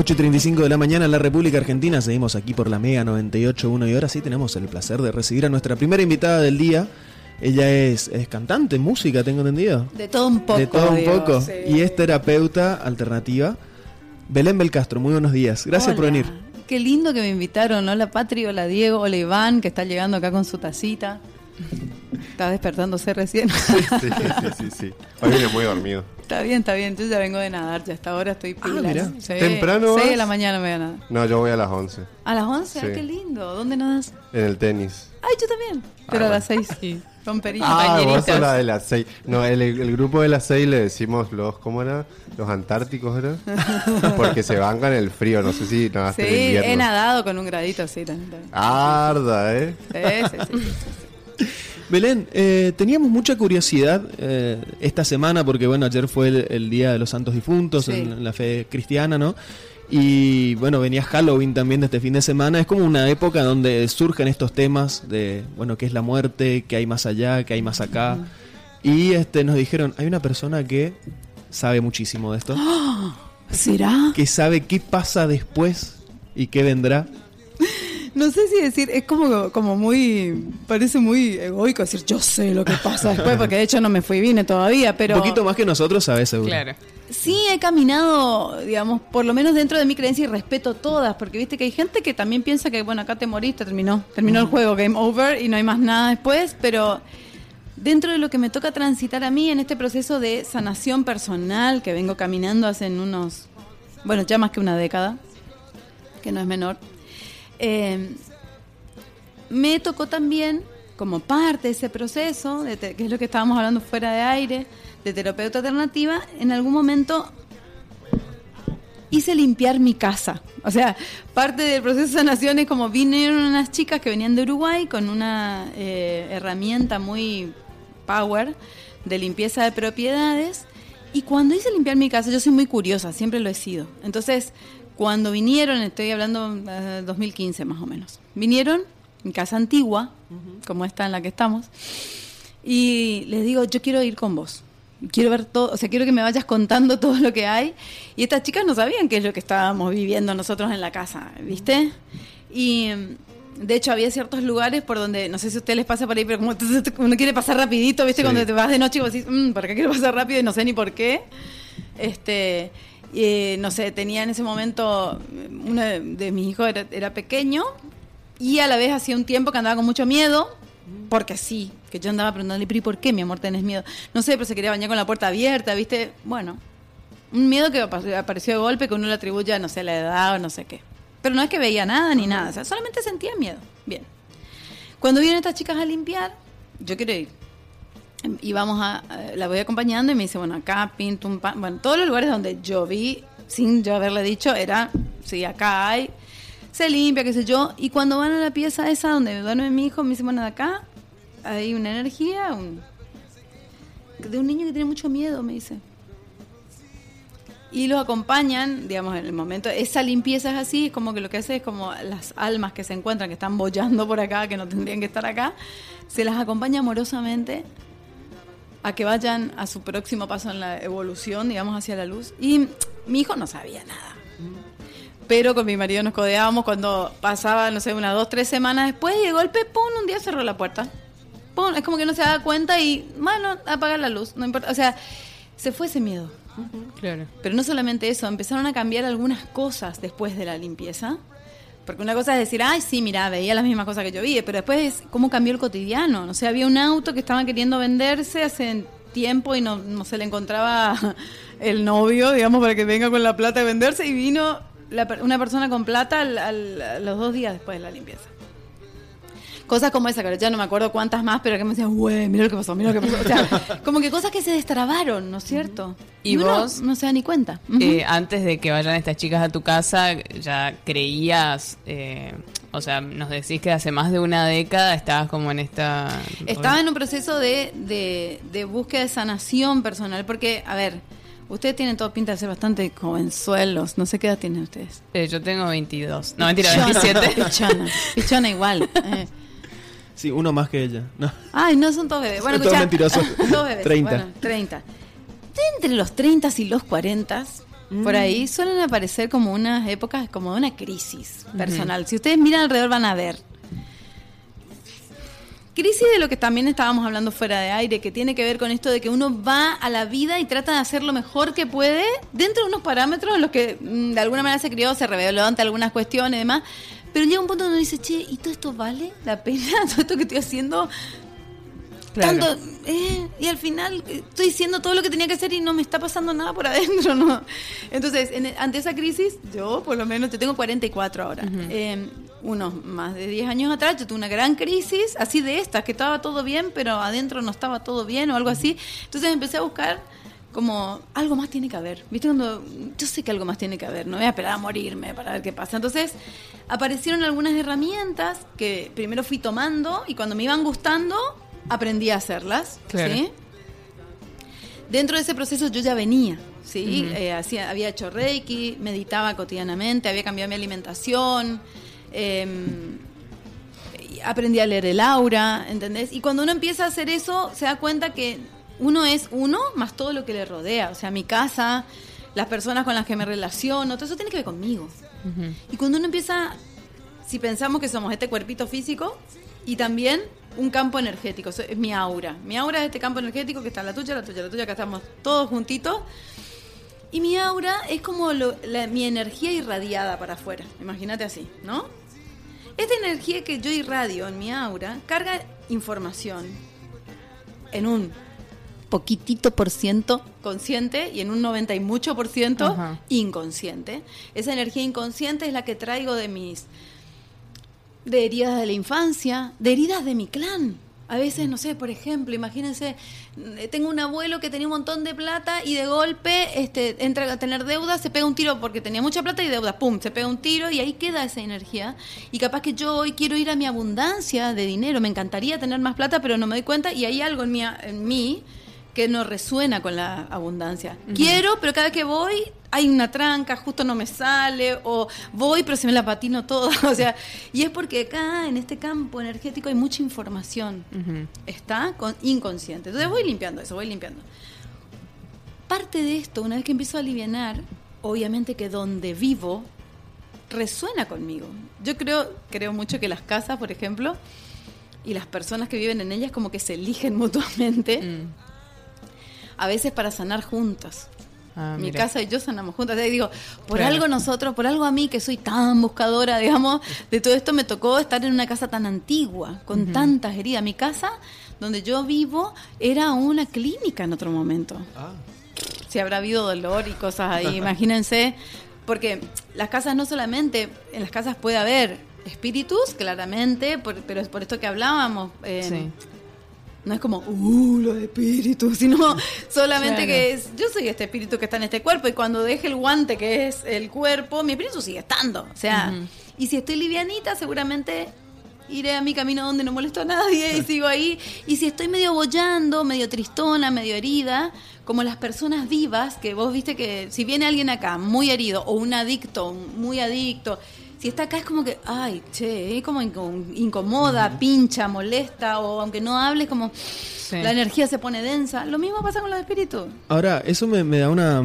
8.35 de la mañana en la República Argentina, seguimos aquí por la Mega 98.1 y ahora sí tenemos el placer de recibir a nuestra primera invitada del día. Ella es, es cantante, música, tengo entendido. De todo un poco. De todo un digo, poco. sí. Y es terapeuta alternativa. Belén Belcastro, muy buenos días. Gracias por venir. Qué lindo que me invitaron. Hola Patri, hola Diego, hola Iván, que está llegando acá con su tacita. Está despertándose recién. Sí, sí, sí, sí, sí. Hoy viene muy dormido. está bien, está bien. Yo ya vengo de nadar, ya hasta ahora estoy mirá. Sí, ¿Temprano Sí, vas? de la mañana me voy a nadar. No, yo voy a las 11 ¿A las 11? Sí. Ah, qué lindo. ¿Dónde nadas? en el tenis. Ay, yo también. Pero a las 6. Sí. Perilla. Ah, vos la de las 6. No, el, el grupo de las 6 le decimos los, ¿cómo era? Los antárticos, ¿era? Porque se bancan el frío, no sé si nadaste Sí, he nadado con un gradito así también. Arda, ¿eh? Sí, sí, sí, sí. Belén, eh, teníamos mucha curiosidad eh, esta semana porque bueno, ayer fue el, el Día de los Santos Difuntos Sí. en, en la fe cristiana, ¿no? Y bueno, venía Halloween también de este fin de semana. Es como una época donde surgen estos temas de, bueno, qué es la muerte, qué hay más allá, qué hay más acá. Y este nos dijeron, hay una persona que sabe muchísimo de esto, ¿Será? que sabe qué pasa después y qué vendrá. No sé si decir, es como, como muy, parece muy egoico decir yo sé lo que pasa después, porque de hecho no me fui vine todavía, pero Un poquito más que nosotros, sabes seguro. Claro. sí he caminado, digamos, por lo menos dentro de mi creencia y respeto todas, porque viste que hay gente que también piensa que, bueno, acá te moriste, terminó, terminó el juego, game over y no hay más nada después, pero dentro de lo que me toca transitar a mí en este proceso de sanación personal que vengo caminando hace en unos, bueno, ya más que una década, que no es menor, eh, me tocó también, como parte de ese proceso, de que es lo que estábamos hablando fuera de aire, de terapeuta alternativa, en algún momento hice limpiar mi casa. O sea, parte del proceso de sanación es como vinieron unas chicas que venían de Uruguay con una eh, herramienta muy power de limpieza de propiedades. Y cuando hice limpiar mi casa, yo soy muy curiosa, siempre lo he sido. Entonces, cuando vinieron, estoy hablando de 2015 más o menos, vinieron, mi casa antigua, como esta en la que estamos, y les digo, yo quiero ir con vos. Quiero ver todo, o sea, quiero que me vayas contando todo lo que hay. Y estas chicas no sabían qué es lo que estábamos viviendo nosotros en la casa, ¿viste? Y mm, de hecho había ciertos lugares por donde, no sé si a ustedes les pasa por ahí, pero como uno quiere pasar rapidito, ¿viste? Sí. Cuando te vas de noche y vos decís, "Mm, ¿por qué quiero pasar rápido? Y no sé ni por qué. Este, eh, no sé, tenía en ese momento, uno de, de mis hijos era, era pequeño y a la vez hacía un tiempo que andaba con mucho miedo, porque sí, que yo andaba preguntándole, pero ¿y por qué, mi amor, tenés miedo? No sé, pero se quería bañar con la puerta abierta, ¿viste? Bueno, un miedo que apa- apareció de golpe que uno le atribuye a, no sé, la edad o no sé qué. Pero no es que veía nada ni nada, o sea, solamente sentía miedo. Bien. Cuando vienen estas chicas a limpiar, yo quiero ir. Y vamos a, a- la voy acompañando y me dice, bueno, acá pinto un pan. Bueno, todos los lugares donde yo vi, sin yo haberle dicho, era, sí, acá hay, se limpia, qué sé yo. Y cuando van a la pieza esa donde duerme mi hijo, me dice, bueno, acá hay una energía un- de un niño que tiene mucho miedo, me dice. Y los acompañan, digamos, en el momento. Esa limpieza es así, como que lo que hace es como las almas que se encuentran, que están bollando por acá, que no tendrían que estar acá, se las acompaña amorosamente a que vayan a su próximo paso en la evolución, digamos, hacia la luz. Y mi hijo no sabía nada. Pero con mi marido nos codeábamos cuando pasaba, no sé, unas dos, tres semanas después y de golpe, pum, un día cerró la puerta. Pum, es como que no se da cuenta y, bueno, apagar la luz, no importa. O sea, se fue ese miedo. Claro. Pero no solamente eso, empezaron a cambiar algunas cosas después de la limpieza. Porque una cosa es decir, ay, sí, mira, veía las mismas cosas que yo vi, pero después es cómo cambió el cotidiano. O sea, había un auto que estaba queriendo venderse hace tiempo y no, no se le encontraba el novio, digamos, para que venga con la plata a venderse y vino la una persona con plata al- al- los dos días después de la limpieza. Cosas como esa, que ya no me acuerdo cuántas más, pero que me decían, güey, mira lo que pasó, mira lo que pasó. O sea, como que cosas que se destrabaron, ¿no es cierto? ¿Y vos? No se da ni cuenta. Eh, antes de que vayan estas chicas a tu casa, ya creías, eh, o sea, nos decís que hace más de una década estabas como en esta... Estaba en un proceso de, de, de búsqueda de sanación personal, porque, a ver, ustedes tienen todo pinta de ser bastante jovenzuelos. No sé qué edad tienen ustedes. Eh, yo tengo 22. No, mentira, Pichona, 27. Pichona, pichona igual. eh. Sí, uno más que ella. No. Ay, no son todos bebés. Bueno, Todos escuchá, mentirosos. Todos bebés. 30. Bueno, 30. Entre los 30 y los 40, Por ahí suelen aparecer como unas épocas, como una crisis personal. Si ustedes miran alrededor van a ver. Crisis de lo que también estábamos hablando fuera de aire, que tiene que ver con esto de que uno va a la vida y trata de hacer lo mejor que puede dentro de unos parámetros en los que mm, de alguna manera se crió, se reveló ante algunas cuestiones y demás. Pero llega un punto donde uno dice, che, ¿y todo esto vale la pena? ¿Todo esto que estoy haciendo? Claro. Tanto, eh, y al final eh, estoy diciendo todo lo que tenía que hacer y no me está pasando nada por adentro, ¿no? Entonces, en- ante esa crisis, yo por lo menos, yo tengo 44 ahora. Eh, unos más de 10 años atrás, yo tuve una gran crisis, así de estas, que estaba todo bien, pero adentro no estaba todo bien o algo así. Entonces empecé a buscar como algo más tiene que haber. ¿Viste? Cuando yo sé que algo más tiene que haber, no voy a esperar a morirme para ver qué pasa. Entonces aparecieron algunas herramientas que primero fui tomando y cuando me iban gustando aprendí a hacerlas. Claro. ¿sí? Dentro de ese proceso yo ya venía. ¿sí? Eh, hacía, había hecho reiki, meditaba cotidianamente, había cambiado mi alimentación. em, aprendí a leer el aura, ¿entendés? Y cuando uno empieza a hacer eso, se da cuenta que uno es uno más todo lo que le rodea. O sea, mi casa, las personas con las que me relaciono, todo eso tiene que ver conmigo. Y cuando uno empieza, si pensamos que somos este cuerpito físico y también un campo energético, es mi aura. Mi aura es este campo energético que está la tuya, la tuya, la tuya, que estamos todos juntitos. Y mi aura es como lo- la- mi energía irradiada para afuera. Imagínate así, ¿no? Esta energía que yo irradio en mi aura carga información en un poquitito por ciento consciente y en un 90 y mucho por ciento Ajá. inconsciente. Esa energía inconsciente es la que traigo de mis de heridas de la infancia, de heridas de mi clan. A veces, no sé, por ejemplo, imagínense, eh, tengo un abuelo que tenía un montón de plata y de golpe este, entra a tener deudas, se pega un tiro porque tenía mucha plata y deuda, pum, se pega un tiro y ahí queda esa energía. Y capaz que yo hoy quiero ir a mi abundancia de dinero, me encantaría tener más plata, pero no me doy cuenta y hay algo en mí, en mí que no resuena con la abundancia. Quiero, pero cada vez que voy hay una tranca, justo no me sale, o voy, pero se me la patino todo. O sea, y es porque acá, en este campo energético, hay mucha información. Está con, inconsciente. Entonces voy limpiando eso, voy limpiando. Parte de esto, una vez que empiezo a aliviar, obviamente que donde vivo resuena conmigo. Yo creo, creo mucho que las casas, por ejemplo, y las personas que viven en ellas como que se eligen mutuamente, Mm. A veces para sanar juntas. Ah, Mi mira. casa y yo sanamos juntas. Y digo, por Claro. algo nosotros, por algo a mí que soy tan buscadora, digamos, de todo esto me tocó estar en una casa tan antigua, con tantas heridas. Mi casa, donde yo vivo, era una clínica en otro momento. Ah. Si habrá habido dolor y cosas ahí, imagínense. Porque las casas no solamente, en las casas puede haber espíritus, claramente, por- pero es por esto que hablábamos. eh, Sí. No es como, uh, los espíritus, sino solamente Claro. que es, yo soy este espíritu que está en este cuerpo y cuando deje el guante que es el cuerpo, mi espíritu sigue estando. O sea, y si estoy livianita, seguramente iré a mi camino donde no molesto a nadie y sigo ahí. Y si estoy medio bollando, medio tristona, medio herida, como las personas vivas, que vos viste que si viene alguien acá muy herido o un adicto, muy adicto, si está acá es como que, ay, che, es como inco- incomoda, pincha, molesta, o aunque no hables, como la energía se pone densa. Lo mismo pasa con los espíritus. Ahora, eso me, me da una...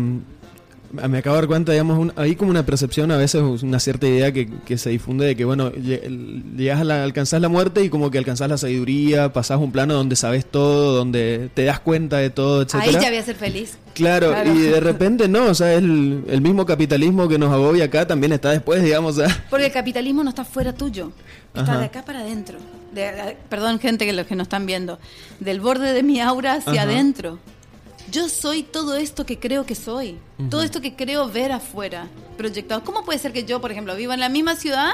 Me acabo de dar cuenta, digamos, un- hay como una percepción, a veces una cierta idea que, que se difunde de que, bueno, lle- llegas a la, alcanzás la muerte y como que alcanzás la sabiduría, pasás un plano donde sabes todo, donde te das cuenta de todo, etcétera. Ahí ya voy a ser feliz. Claro, Claro. y de repente no, o sea, el, el mismo capitalismo que nos agobia acá también está después, digamos, o sea, Porque el capitalismo no está fuera tuyo, está Ajá. de acá para adentro. De- de- perdón, gente que los que nos están viendo, del borde de mi aura hacia Ajá. adentro. Yo soy todo esto que creo que soy, todo esto que creo ver afuera, proyectado. ¿Cómo puede ser que yo, por ejemplo, viva en la misma ciudad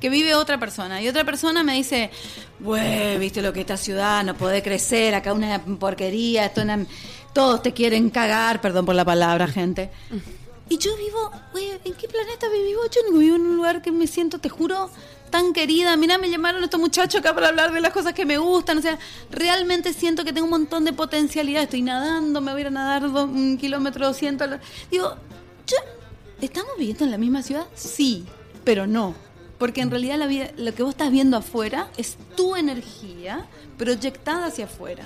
que vive otra persona y otra persona me dice, güey, viste lo que esta ciudad no puede crecer, acá una porquería, esto una- todos te quieren cagar, perdón por la palabra, gente. Y yo vivo, güey, ¿en qué planeta vivo? Yo no vivo en un lugar que me siento, te juro, tan querida. Mira, me llamaron estos muchachos acá para hablar de las cosas que me gustan. O sea, realmente siento que tengo un montón de potencialidad. Estoy nadando, me voy a ir a nadar un kilómetro, doscientos. Digo, ¿estamos viviendo en la misma ciudad? Sí, pero no. Porque en realidad lo que vos estás viendo afuera es tu energía proyectada hacia afuera.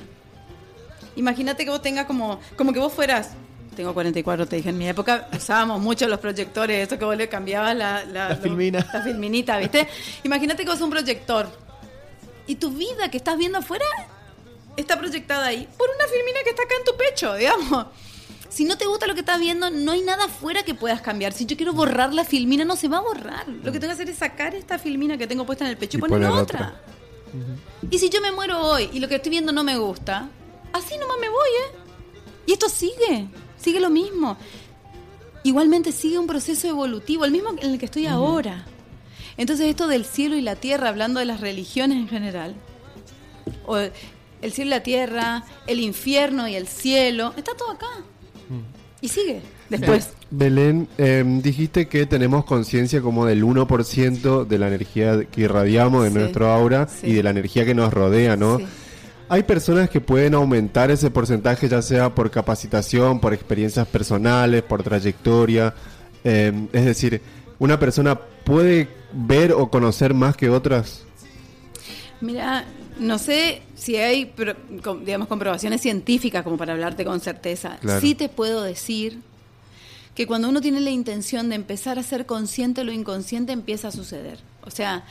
Imagínate que vos tengas como, como que vos fueras tengo 44, te dije, en mi época usábamos mucho los proyectores, eso que vos le cambiabas la, La filmina. La filminita, ¿viste? Imagínate que vos un proyector y tu vida que estás viendo afuera está proyectada ahí por una filmina que está acá en tu pecho, digamos. Si no te gusta lo que estás viendo, no hay nada afuera que puedas cambiar. Si yo quiero borrar la filmina, no se va a borrar. Lo que tengo que hacer es sacar esta filmina que tengo puesta en el pecho y, Y poner otra. Y si yo me muero hoy y lo que estoy viendo no me gusta, así nomás me voy, ¿eh? Y esto sigue, sigue lo mismo. Igualmente sigue un proceso evolutivo, el mismo en el que estoy ahora. Entonces esto del cielo y la tierra, hablando de las religiones en general, o el cielo y la tierra, el infierno y el cielo, está todo acá. Y sigue después. Belén, eh, dijiste que tenemos conciencia como del 1% de la energía que irradiamos de Sí. nuestro aura Sí. y de la energía que nos rodea, ¿no? Sí. Hay personas que pueden aumentar ese porcentaje ya sea por capacitación, por experiencias personales, por trayectoria. eh, es decir, ¿una persona puede ver o conocer más que otras? Mira, no sé si hay, digamos, comprobaciones científicas como para hablarte con certeza. Claro. Sí te puedo decir que cuando uno tiene la intención de empezar a ser consciente, lo inconsciente empieza a suceder. O sea,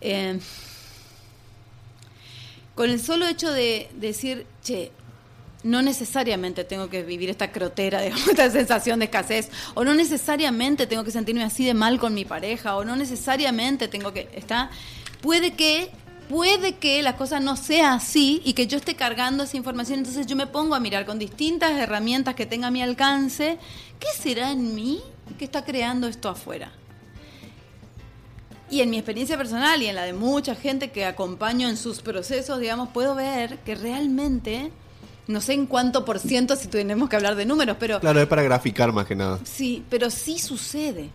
eh, con el solo hecho de decir, che, no necesariamente tengo que vivir esta crotera, digamos, esta sensación de escasez, o no necesariamente tengo que sentirme así de mal con mi pareja, o no necesariamente tengo que, está, puede que, puede que la cosa no sea así y que yo esté cargando esa información, entonces yo me pongo a mirar con distintas herramientas que tenga a mi alcance, ¿qué será en mí que está creando esto afuera? Y en mi experiencia personal y en la de mucha gente que acompaño en sus procesos, digamos, puedo ver que realmente, no sé en cuánto por ciento si tenemos que hablar de números, pero Claro, es para graficar más que nada. sí, pero sí sucede.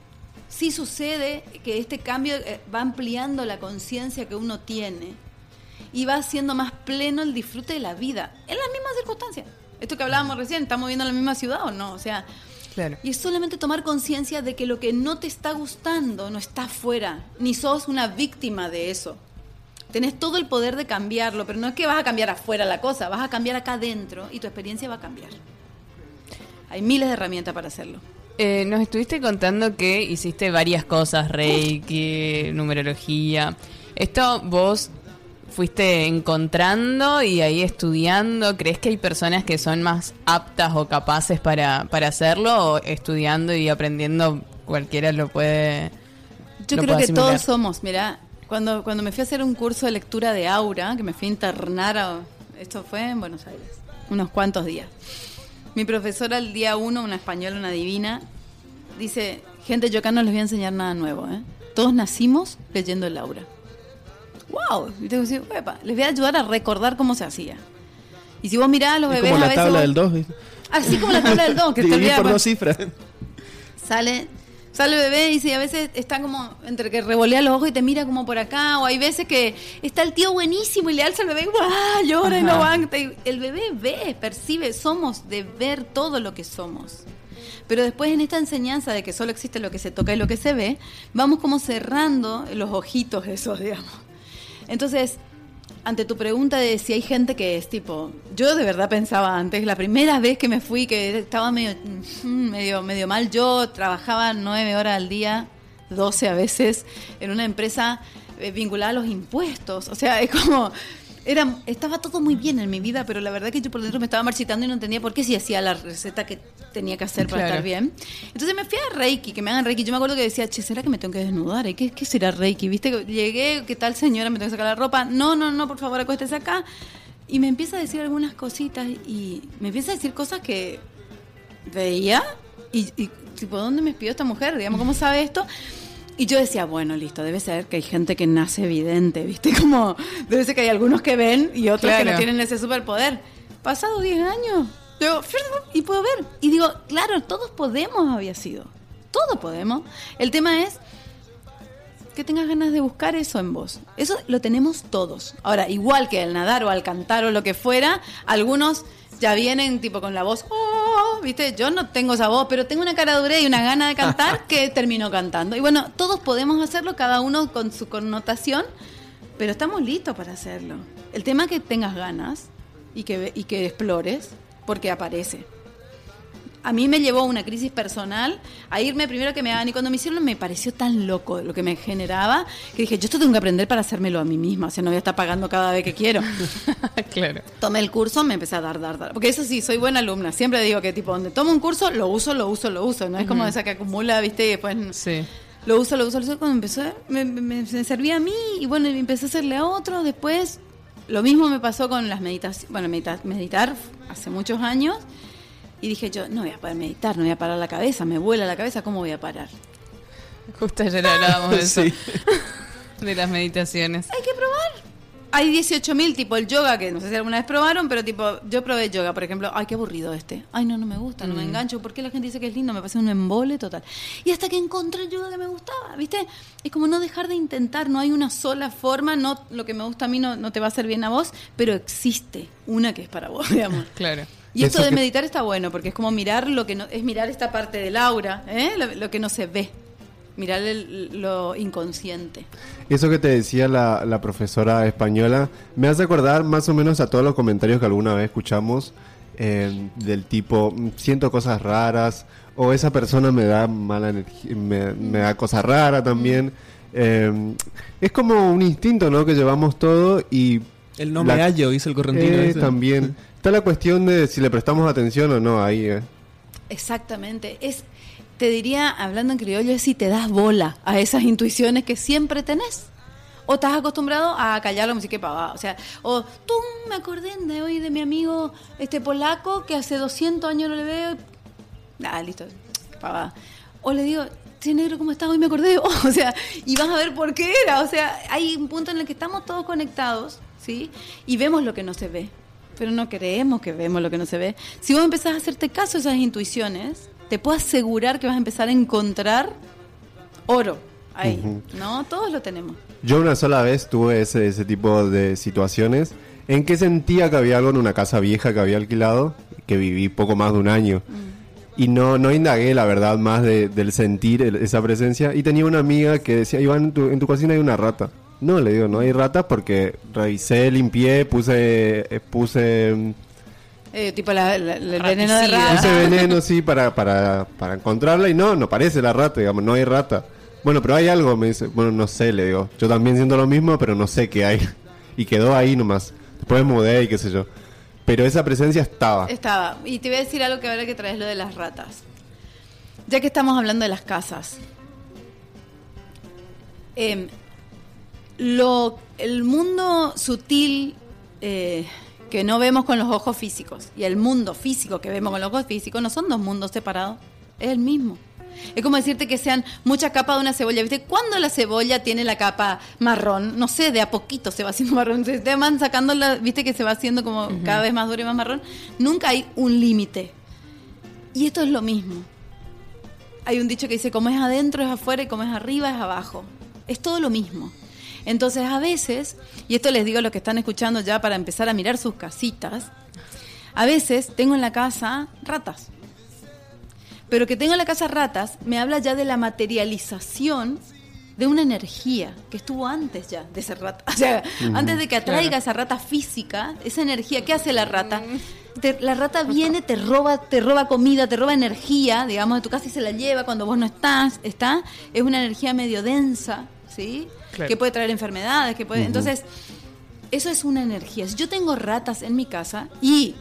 Sí sucede que este cambio eh, va ampliando la conciencia que uno tiene y va haciendo más pleno el disfrute de la vida en las mismas circunstancias. Esto que hablábamos recién, ¿estamos viviendo en la misma ciudad o no? O sea, Claro. y es solamente tomar conciencia de que lo que no te está gustando no está afuera, ni sos una víctima de eso. Tenés todo el poder de cambiarlo, pero no es que vas a cambiar afuera la cosa, vas a cambiar acá adentro y tu experiencia va a cambiar. Hay miles de herramientas para hacerlo. Eh, nos estuviste contando que hiciste varias cosas, Reiki, numerología. ¿Esto vos fuiste encontrando y ahí estudiando? ¿Crees que hay personas que son más aptas o capaces para, para hacerlo? ¿O estudiando y aprendiendo cualquiera lo puede Yo lo creo puede que todos somos, mira, cuando, cuando me fui a hacer un curso de lectura de aura, que me fui a internar, a- esto fue en Buenos Aires, unos cuantos días. Mi profesora el día uno, una española, una divina, dice, gente, yo acá no les voy a enseñar nada nuevo, ¿eh? Todos nacimos leyendo el aura. ¡Wow! Y decir, "Uepa", les voy a ayudar a recordar cómo se hacía. Y si vos mirás a los Es bebés como a la veces... tabla vos- del 2, ¿viste? Así como la tabla del 2, que te olvidas... por dos cifras. Sale, sale el bebé y dice, a veces está como entre que revolea los ojos y te mira como por acá, o hay veces que está el tío buenísimo y le alza al bebé y ¡guau! llora y no. Y el bebé ve, percibe, somos de ver todo lo que somos. Pero después en esta enseñanza de que solo existe lo que se toca y lo que se ve, vamos como cerrando los ojitos esos, digamos. Entonces, ante tu pregunta de si hay gente que es tipo, yo de verdad pensaba antes, la primera vez que me fui, que estaba medio, mm, medio, medio mal, yo trabajaba nueve horas al día, doce a veces, en una empresa eh, vinculada a los impuestos. O sea, es como, era, estaba todo muy bien en mi vida, pero la verdad que yo por dentro me estaba marchitando y no entendía por qué si hacía la receta que tenía que hacer para Claro. estar bien. Entonces me fui a Reiki, que me hagan Reiki. Yo me acuerdo que decía, che, ¿será que me tengo que desnudar? ¿Eh? ¿Qué, qué será Reiki? ¿Viste? Llegué, ¿qué tal señora? Me tengo que sacar la ropa. No, no, no, por favor, acuéstese acá. Y me empieza a decir algunas cositas y me empieza a decir cosas que veía y, y, tipo, ¿dónde me espió esta mujer? Digamos, ¿cómo sabe esto? Y yo decía, bueno, listo, debe ser que hay gente que nace evidente, ¿viste? Como, debe ser que hay algunos que ven y otros que no tienen ese superpoder. Pasado 10 años, yo, y puedo ver. Y digo, claro, todos podemos había sido. Todos podemos. El tema es que tengas ganas de buscar eso en vos. Eso lo tenemos todos. Ahora, igual que al nadar o al cantar o lo que fuera, algunos ya vienen tipo con la voz, oh, ¿viste? Yo no tengo esa voz, pero tengo una cara dura y una gana de cantar que termino cantando. Y bueno, todos podemos hacerlo, cada uno con su connotación, pero estamos listos para hacerlo. El tema es que tengas ganas y que, y que explores, porque aparece. A mí me llevó a una crisis personal a irme primero que me hagan y cuando me hicieron me pareció tan loco lo que me generaba que dije, yo esto tengo que aprender para hacérmelo a mí misma, o sea, no voy a estar pagando cada vez que quiero. claro. Tomé el curso, me empecé a dar, dar, dar. Porque eso sí, soy buena alumna. Siempre digo que tipo, donde tomo un curso, lo uso, lo uso, lo uso. No es como esa que acumula, viste, y después... Sí. Lo uso, lo uso, lo uso. Cuando empezó, me, me- me servía a mí y bueno, empecé a hacerle a otro. Después, lo mismo me pasó con las meditaciones. Bueno, medita- meditar hace muchos años. Y dije yo, no voy a poder meditar, no voy a parar la cabeza, me vuela la cabeza, ¿cómo voy a parar? Justo ayer hablábamos de eso. Sí. De las meditaciones. Hay que probar. Hay 18.000, tipo el yoga, que no sé si alguna vez probaron, pero tipo, yo probé yoga, por ejemplo, ay, qué aburrido este. Ay, no, no me gusta, no me engancho. ¿Por qué la gente dice que es lindo? Me parece un embole total. Y hasta que encontré el yoga que me gustaba, ¿viste? Es como no dejar de intentar, no hay una sola forma, no lo que me gusta a mí no, no te va a hacer bien a vos, pero existe una que es para vos, digamos. Claro. Y esto Eso de que- meditar está bueno, porque es como mirar lo que no, es mirar esta parte del aura, ¿eh? lo, lo que no se ve, mirar el- lo inconsciente. Eso que te decía la, la profesora española me hace acordar más o menos a todos los comentarios que alguna vez escuchamos eh, del tipo "Mm, siento cosas raras o esa persona me da mala energía, me, me da cosas raras también. Eh, es como un instinto, ¿no? Que llevamos todo y El no La- me hallo, dice el correntino. eh, también está la cuestión de si le prestamos atención o no ahí. eh. Exactamente. Es, te diría, hablando en criollo, es si te das bola a esas intuiciones que siempre tenés. O estás acostumbrado a callar la música pavada. O sea, o tú me acordé de hoy de mi amigo este polaco que hace 200 años no le veo. Ah, listo, pavada. O le digo, che negro, ¿cómo estás? Hoy me acordé. O sea, y vas a ver por qué era. O sea, hay un punto en el que estamos todos conectados, ¿sí? Y vemos lo que no se ve. Pero no creemos que vemos lo que no se ve. Si vos empezás a hacerte caso a esas intuiciones, te puedo asegurar que vas a empezar a encontrar oro ahí. ¿No? Todos lo tenemos. Yo una sola vez tuve ese, ese tipo de situaciones en que sentía que había algo en una casa vieja que había alquilado, que viví poco más de un año. Y no, no indagué, la verdad, más de- del sentir el- esa presencia. Y tenía una amiga que decía, Iván, en tu, en tu cocina hay una rata. No, le digo, no hay rata porque revisé, limpié, puse, eh, puse, mm, Eh, tipo la- la- el veneno de rata. puse veneno, sí, para, para, para encontrarla. Y no, no parece la rata, digamos, no hay rata. Bueno, pero hay algo, me dice. Bueno, no sé, le digo. Yo también siento lo mismo, pero no sé qué hay. Y quedó ahí nomás. Después mudé y qué sé yo. Pero esa presencia estaba. Estaba. Y te voy a decir algo que ahora que traes lo de las ratas. Ya que estamos hablando de las casas. Em, lo, el mundo sutil eh, que no vemos con los ojos físicos y el mundo físico que vemos con los ojos físicos no son dos mundos separados, es el mismo. Es como decirte que sean muchas capas de una cebolla. ¿Viste? Cuando la cebolla tiene la capa marrón, no sé, de a poquito se va haciendo marrón. Se te van sacando, la, ¿viste? Que se va haciendo como cada vez más duro y más marrón. Nunca hay un límite. Y esto es lo mismo. Hay un dicho que dice, como es adentro es afuera y como es arriba es abajo. Es todo lo mismo. Entonces a veces, y esto les digo a los que están escuchando ya para empezar a mirar sus casitas, a veces tengo en la casa ratas. Pero que tengo en la casa ratas me habla ya de la materialización de una energía que estuvo antes ya de ser rata. O sea, antes de que atraiga Claro. esa rata física, esa energía, ¿qué hace la rata? Te- la rata viene, te roba, te roba comida, te roba energía, digamos, de tu casa y se la lleva cuando vos no estás, está, es una energía medio densa, ¿sí? Claro. Que puede traer enfermedades, que puede, entonces eso es una energía. Si yo tengo ratas en mi casa y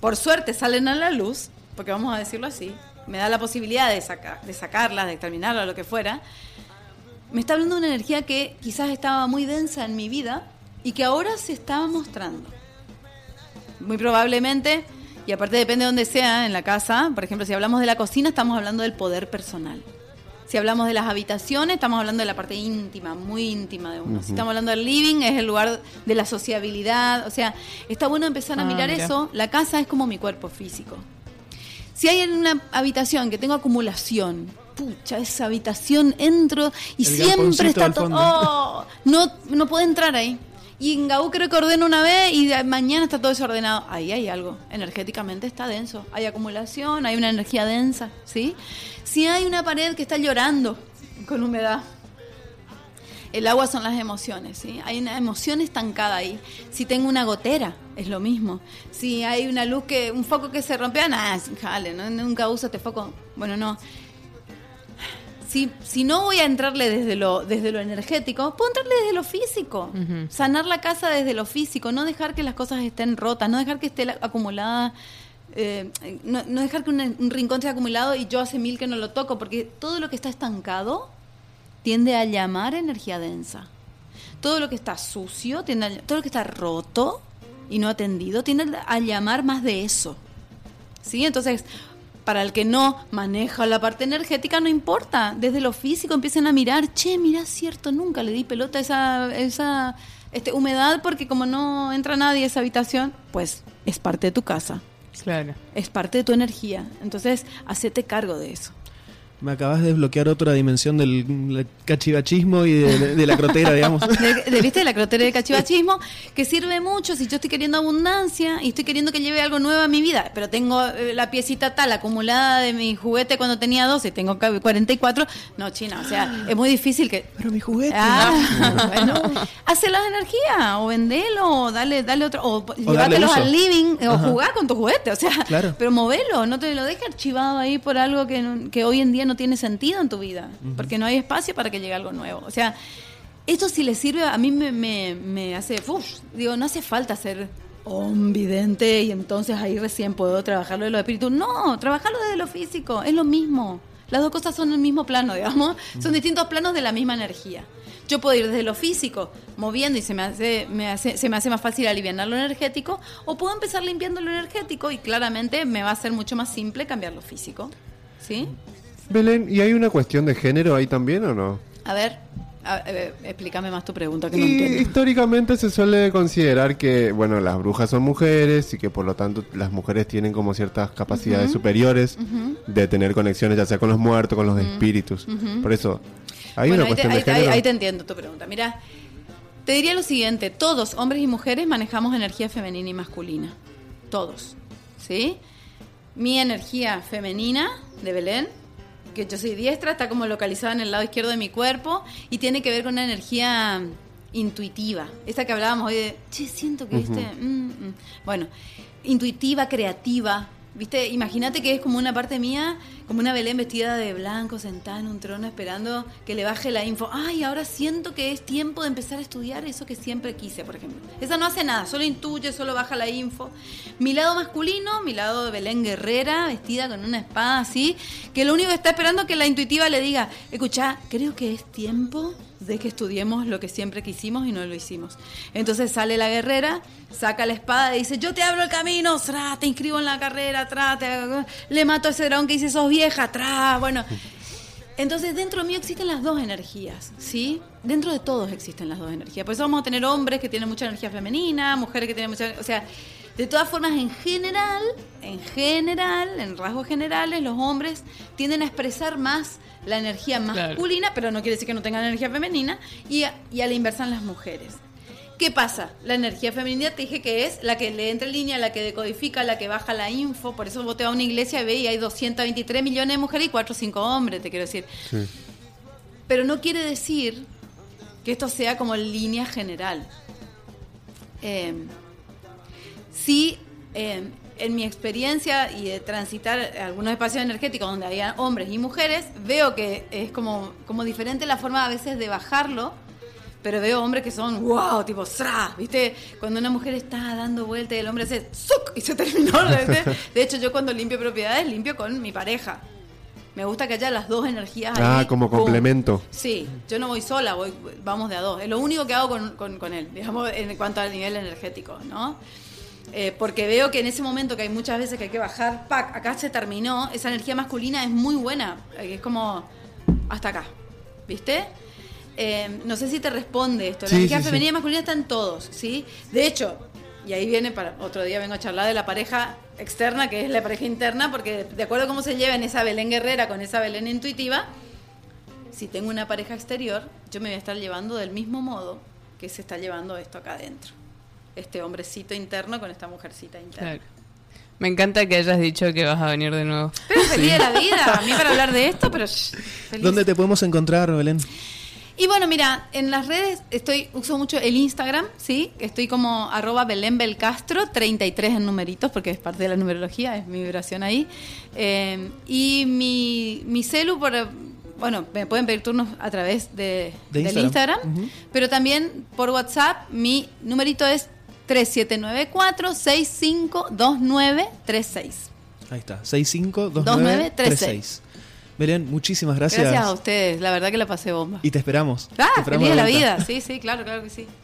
por suerte salen a la luz, porque vamos a decirlo así, me da la posibilidad de, saca- de sacarlas, de exterminarlas, lo que fuera, me está hablando de una energía que quizás estaba muy densa en mi vida y que ahora se está mostrando. Muy probablemente, y aparte depende de dónde sea en la casa, por ejemplo, si hablamos de la cocina, estamos hablando del poder personal. Si hablamos de las habitaciones, estamos hablando de la parte íntima, muy íntima de uno. Si estamos hablando del living, es el lugar de la sociabilidad. O sea, está bueno empezar a Ah, mirar mira. eso. La casa es como mi cuerpo físico. Si hay en una habitación que tengo acumulación, pucha, esa habitación entro y El siempre está todo. Oh, no, no puedo entrar ahí. Y en Gaú creo que ordeno una vez y mañana está todo desordenado. Ahí hay algo. Energéticamente está denso. Hay acumulación, hay una energía densa, ¿sí? Si hay una pared que está llorando con humedad, El agua son las emociones, ¿sí? Hay una emoción estancada ahí. Si tengo una gotera, es lo mismo. Si hay una luz que, un foco que se rompe, nada, jale, ¿no? nunca uso este foco. Bueno, no. Si, si no voy a entrarle desde lo, desde lo energético, puedo entrarle desde lo físico. Sanar la casa desde lo físico, no dejar que las cosas estén rotas, no dejar que esté la- acumulada eh, no, no dejar que un, un rincón esté acumulado y yo hace mil que no lo toco, porque todo lo que está estancado tiende a llamar energía densa. Todo lo que está sucio, tiende a- todo lo que está roto y no atendido, tiende a llamar más de eso. ¿Sí? Entonces, para el que no maneja la parte energética, no importa. Desde lo físico empiecen a mirar, che, mira, es cierto, nunca le di pelota a esa, esa este, humedad porque como no entra nadie a esa habitación, pues es parte de tu casa Claro. es parte de tu energía. Entonces, hacete cargo de eso. Me acabas de desbloquear otra dimensión del cachivachismo y de, de- de la crotera, digamos. De, de- ¿Viste? De la crotera del cachivachismo, que sirve mucho si yo estoy queriendo abundancia y estoy queriendo que lleve algo nuevo a mi vida, pero tengo eh, la piecita tal acumulada de mi juguete cuando tenía 12 tengo ca- 44. No, China, o sea, es muy difícil que. Pero mi juguete. Ah, bueno, hacelo de energía, o vendelo, o dale, dale otro, o, darle llévatelos al living, o Ajá. jugar con tu juguete, o sea, Claro. pero movelo, no te lo dejes archivado ahí por algo que, no- que hoy en día no tiene sentido en tu vida, porque no hay espacio para que llegue algo nuevo. O sea, esto si le sirve, a mí me, me, me hace, uf, digo, no hace falta ser vidente y entonces ahí recién puedo trabajarlo de lo espíritu. No, trabajarlo desde lo físico, es lo mismo. Las dos cosas son el mismo plano, digamos, son distintos planos de la misma energía. Yo puedo ir desde lo físico, moviendo y se me hace, me hace, se me hace más fácil aliviar lo energético, o puedo empezar limpiando lo energético y claramente me va a ser mucho más simple cambiar lo físico. ¿Sí? Belén, ¿y hay una cuestión de género ahí también o no? A ver, a- a ver, explícame más tu pregunta que no entiendo. históricamente se suele considerar que, bueno, las brujas son mujeres y que por lo tanto las mujeres tienen como ciertas capacidades superiores de tener conexiones ya sea con los muertos, con los espíritus. Por eso, hay Bueno, una ahí te, cuestión ahí- de género. ahí- ahí te entiendo tu pregunta. Mira, te diría lo siguiente: todos, hombres y mujeres, manejamos energía femenina y masculina. Todos. ¿Sí? Mi energía femenina de Belén, que yo soy diestra, está como localizada en el lado izquierdo de mi cuerpo y tiene que ver con una energía intuitiva. Esa que hablábamos hoy de, che, siento que este. mm, mm". Bueno, intuitiva, creativa. ¿Viste? Imagínate que es como una parte mía, como una Belén vestida de blanco, sentada en un trono esperando que le baje la info. Ay, ahora siento que es tiempo de empezar a estudiar eso que siempre quise, por ejemplo. Esa no hace nada, solo intuye, solo baja la info. Mi lado masculino, mi lado de Belén guerrera, vestida con una espada así, que lo único que está esperando es que la intuitiva le diga, escucha, creo que es tiempo de que estudiemos lo que siempre quisimos y no lo hicimos. Entonces sale la guerrera, saca la espada y dice, yo te abro el camino, tra, te inscribo en la carrera, tra, te- le mato a ese dragón que dice, sos vieja, tra, bueno. Entonces dentro mío existen las dos energías, ¿sí? Dentro de todos existen las dos energías. Por eso vamos a tener hombres que tienen mucha energía femenina, mujeres que tienen mucha... O sea, de todas formas, en general, en general, en rasgos generales, los hombres tienden a expresar más la energía Claro. masculina, pero no quiere decir que no tengan energía femenina, y a, y a la inversa en las mujeres. ¿Qué pasa? La energía femenina te dije que es la que le entra en línea, la que decodifica, la que baja la info. Por eso vos te vas a una iglesia y ve y hay 223 millones de mujeres y 4 o 5 hombres, te quiero decir. Sí. Pero no quiere decir que esto sea como línea general. Eh, sí, eh, en mi experiencia y de transitar algunos espacios energéticos donde había hombres y mujeres, veo que es como, como diferente la forma a veces de bajarlo, pero veo hombres que son wow, tipo ¡zra! ¿viste? Cuando una mujer está dando vuelta y el hombre hace ¡zuc! y se terminó. ¿viste? De hecho, yo cuando limpio propiedades, limpio con mi pareja. Me gusta que haya las dos energías Ah, ahí. como ¡pum! complemento. Sí, yo no voy sola, voy, vamos de a dos. Es lo único que hago con, con- con él, digamos, en cuanto al nivel energético, ¿no? Eh, porque veo que en ese momento que hay muchas veces que hay que bajar, ¡pac! Acá se terminó, esa energía masculina es muy buena, eh, es como hasta acá, ¿viste? Eh, no sé si te responde esto. La Sí, energía sí, sí. femenina y masculina están todos, ¿sí? De hecho, y ahí viene para otro día vengo a charlar de la pareja externa, que es la pareja interna, porque de acuerdo a cómo se lleva en esa Belén guerrera con esa Belén intuitiva, si tengo una pareja exterior, yo me voy a estar llevando del mismo modo que se está llevando esto acá adentro. Este hombrecito interno con esta mujercita interna. Claro. Me encanta que hayas dicho que vas a venir de nuevo. Pero feliz de la vida, a mí para hablar de esto, pero shh, feliz. ¿Dónde te podemos encontrar, Belén? Y bueno, mira, en las redes estoy uso mucho el Instagram, ¿sí? Estoy como arroba Belén Belcastro, 33 en numeritos, porque es parte de la numerología, es mi vibración ahí. Eh, y mi, mi celu, por, bueno, me pueden pedir turnos a través de, De del Instagram. Pero también por WhatsApp, mi numerito es 3794-652936. Ahí está, 652936. 2936. Belén, muchísimas gracias. Gracias a ustedes, la verdad que la pasé bomba. Y te esperamos. Ah, Te esperamos feliz de la vida, sí, sí, claro, claro que sí.